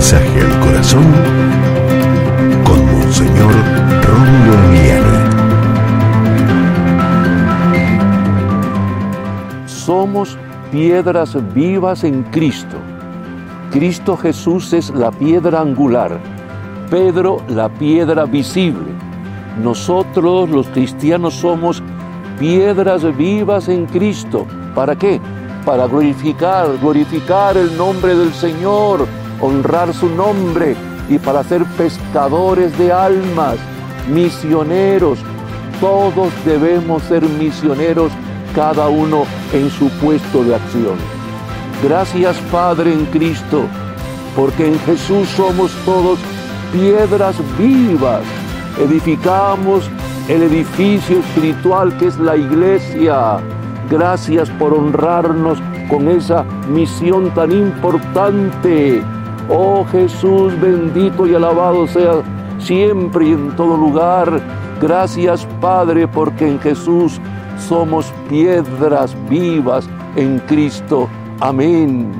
mensaje al corazón con Monseñor Rómulo Emiliani. Somos piedras vivas en Cristo. Cristo Jesús es la piedra angular, Pedro la piedra visible. Nosotros los cristianos somos piedras vivas en Cristo. ¿Para qué? Para glorificar, glorificar el nombre del Señor, honrar su nombre y para ser pescadores de almas, misioneros. Todos debemos ser misioneros, cada uno en su puesto de acción. Gracias Padre en Cristo, porque en Jesús somos todos piedras vivas. Edificamos el edificio espiritual que es la iglesia. Gracias por honrarnos con esa misión tan importante. Oh Jesús, bendito y alabado sea siempre y en todo lugar. Gracias Padre, porque en Jesús somos piedras vivas en Cristo. Amén.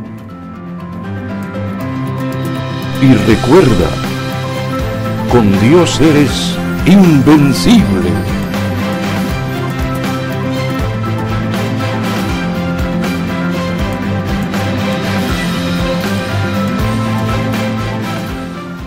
Y recuerda, con Dios eres invencible.